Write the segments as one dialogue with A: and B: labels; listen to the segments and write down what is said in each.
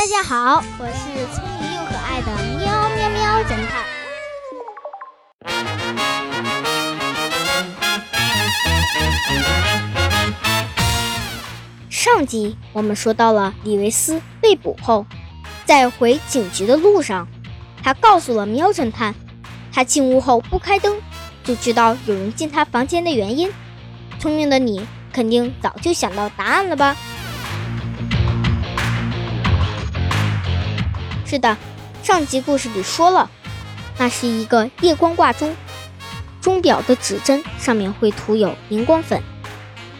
A: 大家好，我是聪明又可爱的喵喵喵侦探。上集我们说到了李维斯被捕后，在回警局的路上，他告诉了喵侦探，他进屋后不开灯，就知道有人进他房间的原因。聪明的你肯定早就想到答案了吧？是的，上集故事里说了，那是一个夜光挂钟，钟表的指针上面会涂有荧光粉，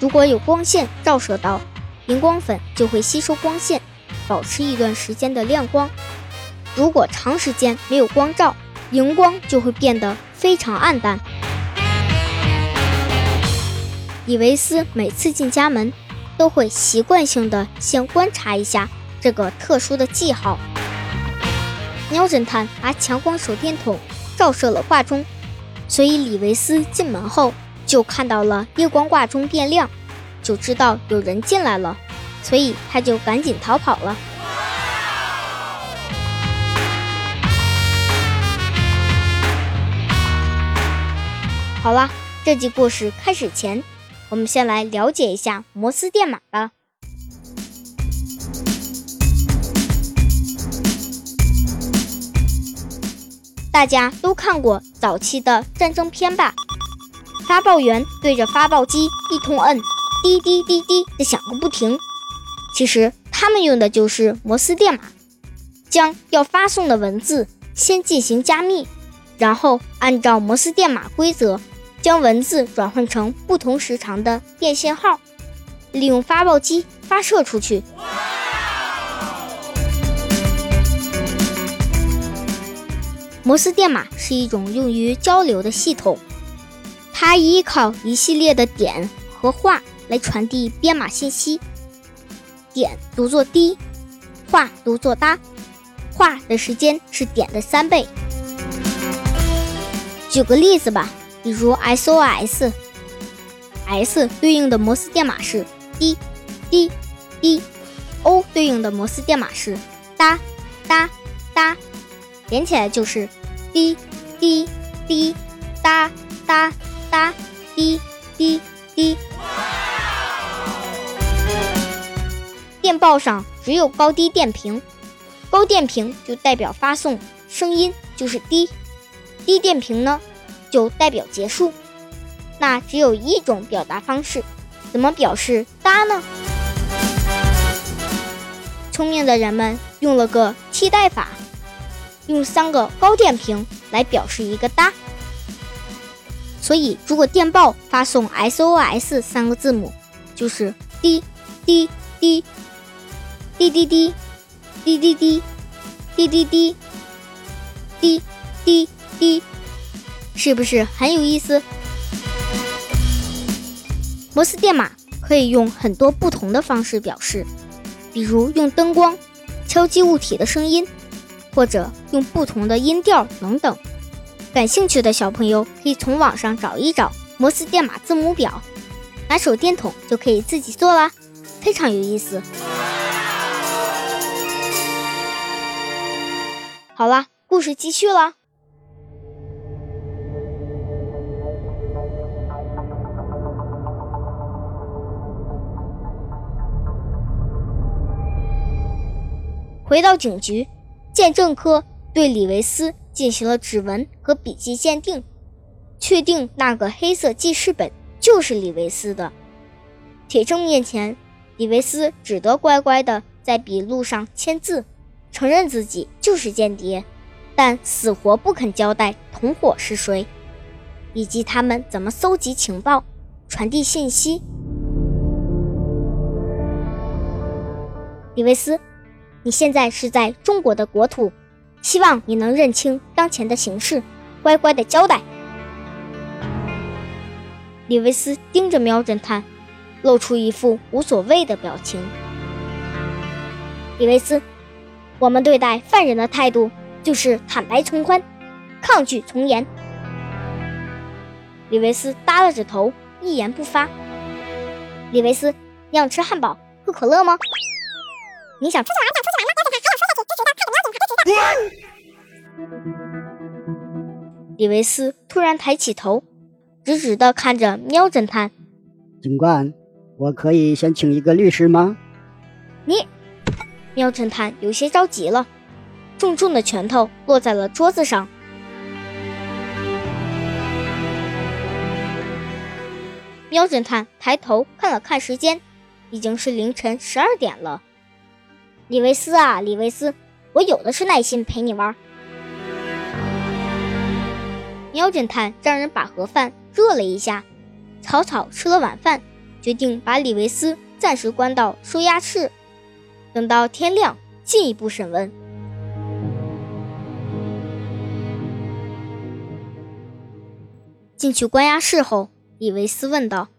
A: 如果有光线照射到，荧光粉就会吸收光线，保持一段时间的亮光。如果长时间没有光照，荧光就会变得非常暗淡。李维斯每次进家门，都会习惯性的先观察一下这个特殊的记号。喵侦探拿强光手电筒照射了挂钟，所以李维斯进门后就看到了夜光挂钟变亮，就知道有人进来了，所以他就赶紧逃跑了。好了，这集故事开始前，我们先来了解一下摩斯电码吧。大家都看过早期的战争片吧？发报员对着发报机一通摁，滴滴滴滴的响个不停。其实他们用的就是摩斯电码，将要发送的文字先进行加密，然后按照摩斯电码规则，将文字转换成不同时长的电信号，利用发报机发射出去。摩斯电码是一种用于交流的系统，它依靠一系列的点和画来传递编码信息。点读作滴，画读作哒，画的时间是点的三倍。举个例子吧，比如 SOS，S 对应的摩斯电码是滴滴滴，O 对应的摩斯电码是哒哒哒，连起来就是。滴滴滴哒哒哒滴滴滴。电报上只有高低电平，高电平就代表发送声音，就是滴；低电平呢，就代表结束。那只有一种表达方式，怎么表示哒呢？聪明的人们用了个替代法。用三个高电平来表示一个哒，所以如果电报发送 SOS 三个字母，就是滴滴滴滴滴滴滴滴滴滴滴滴滴滴滴，是不是很有意思？摩斯电码可以用很多不同的方式表示，比如用灯光、敲击物体的声音。或者用不同的音调等等，感兴趣的小朋友可以从网上找一找摩斯电码字母表，拿手电筒就可以自己做啦，非常有意思。好了，故事继续了。回到警局。鉴证科对李维斯进行了指纹和笔迹鉴定，确定那个黑色记事本就是李维斯的。铁证面前，李维斯只得乖乖地在笔录上签字，承认自己就是间谍，但死活不肯交代同伙是谁，以及他们怎么搜集情报、传递信息。李维斯。你现在是在中国的国土，希望你能认清当前的形势，乖乖的交代。李维斯盯着喵侦探，露出一副无所谓的表情。李维斯，我们对待犯人的态度就是坦白从宽，抗拒从严。李维斯耷拉着头，一言不发。李维斯，你想吃汉堡，喝可乐吗？你想出去玩就出去玩吧，喵侦探还有说下去，就觉得看着喵侦探就觉得。李维斯突然抬起头，直直的看着喵侦探。
B: 警官，我可以先请一个律师吗？
A: 你，喵侦探有些着急了，重重的拳头落在了桌子上。喵侦探抬头看了看时间，已经是凌晨十二点了。李维斯啊，李维斯，我有的是耐心陪你玩。喵侦探让人把盒饭热了一下，草草吃了晚饭，决定把李维斯暂时关到收押室，等到天亮进一步审问。进去关押室后。李维斯问道：“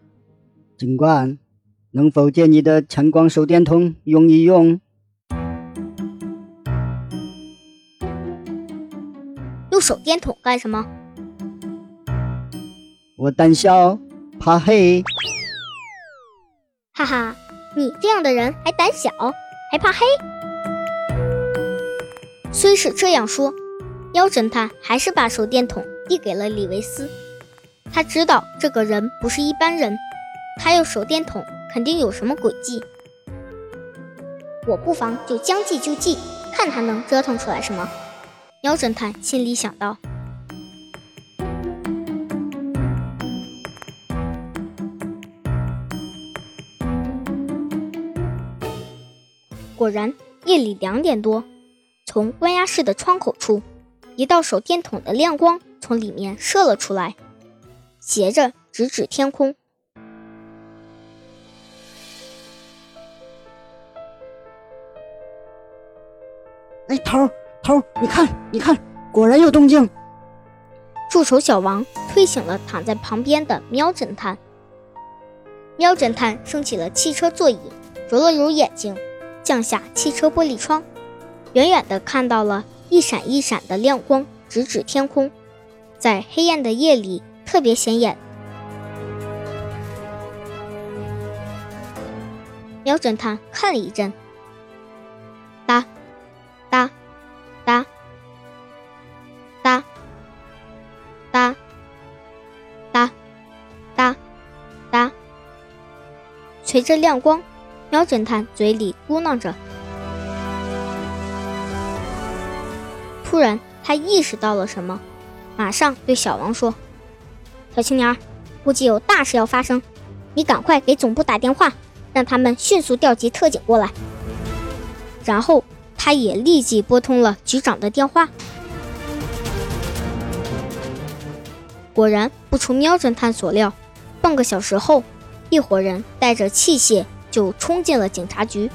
B: 警官，能否借你的强光手电筒用一用？
A: 用手电筒干什么？
B: 我胆小，怕黑。
A: 哈哈，你这样的人还胆小，还怕黑？虽是这样说，妖侦探还是把手电筒递给了李维斯。”他知道这个人不是一般人，他用手电筒，肯定有什么诡计。我不妨就将计就计，看他能折腾出来什么。喵侦探心里想到。果然，夜里两点多，从关押室的窗口处，一道手电筒的亮光从里面射了出来。斜着直指天空。
B: 哎，头头，你看，你看，果然有动静。
A: 助手小王推醒了躺在旁边的喵侦探。喵侦探升起了汽车座椅，揉了揉眼睛，降下汽车玻璃窗，远远的看到了一闪一闪的亮光，直指天空，在黑暗的夜里。特别显眼。喵侦探看了一阵，随着亮光，喵侦探嘴里嘟囔着。突然，他意识到了什么，马上对小王说。小青年，估计有大事要发生，你赶快给总部打电话，让他们迅速调集特警过来。然后，他也立即拨通了局长的电话。果然，不出喵侦探所料，半个小时后，一伙人带着器械就冲进了警察局。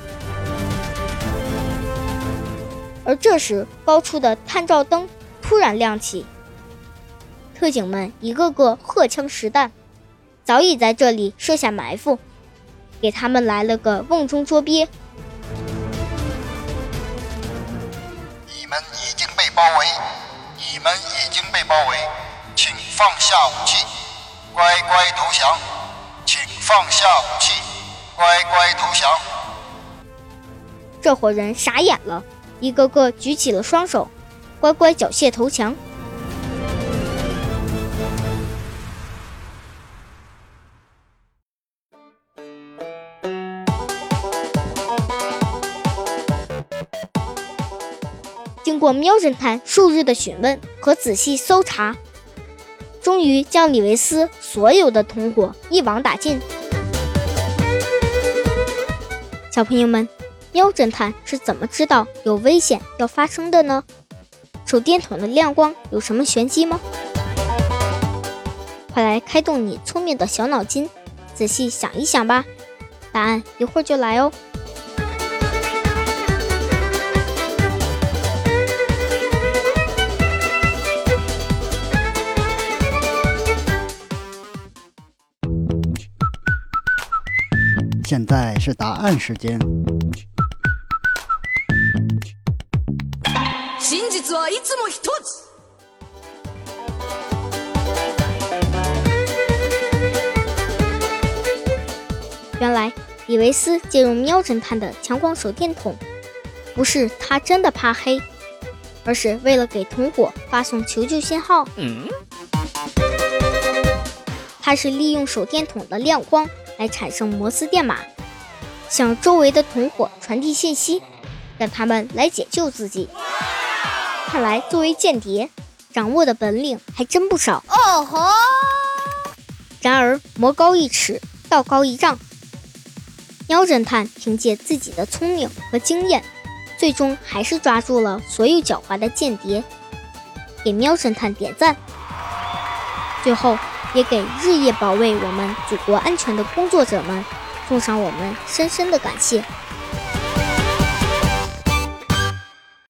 A: 而这时，高处的探照灯突然亮起。特警们一个个荷枪实弹，早已在这里设下埋伏，给他们来了个瓮中捉鳖。
C: 你们已经被包围，你们已经被包围，请放下武器，乖乖投降，放下武器，乖乖投降。
A: 这伙人傻眼了，一个个举起了双手，乖乖缴械投降。经过喵侦探数日的询问和仔细搜查，终于将李维斯所有的同伙一网打尽。小朋友们，喵侦探是怎么知道有危险要发生的呢？手电筒的亮光有什么玄机吗？快来开动你聪明的小脑筋，仔细想一想吧！答案一会儿就来哦。
B: 现在是答案时间。
A: 原来，李维斯借用喵侦探的强光手电筒不是他真的怕黑，而是为了给同伙发送求救信号。他是利用手电筒的亮光来产生摩斯电码，向周围的同伙传递信息，让他们来解救自己。看来作为间谍，掌握的本领还真不少。哦吼！然而魔高一尺，道高一丈。喵侦探凭借自己的聪明和经验，最终还是抓住了所有狡猾的间谍。给喵侦探点赞！最后，也给日夜保卫我们祖国安全的工作者们送上我们深深的感谢。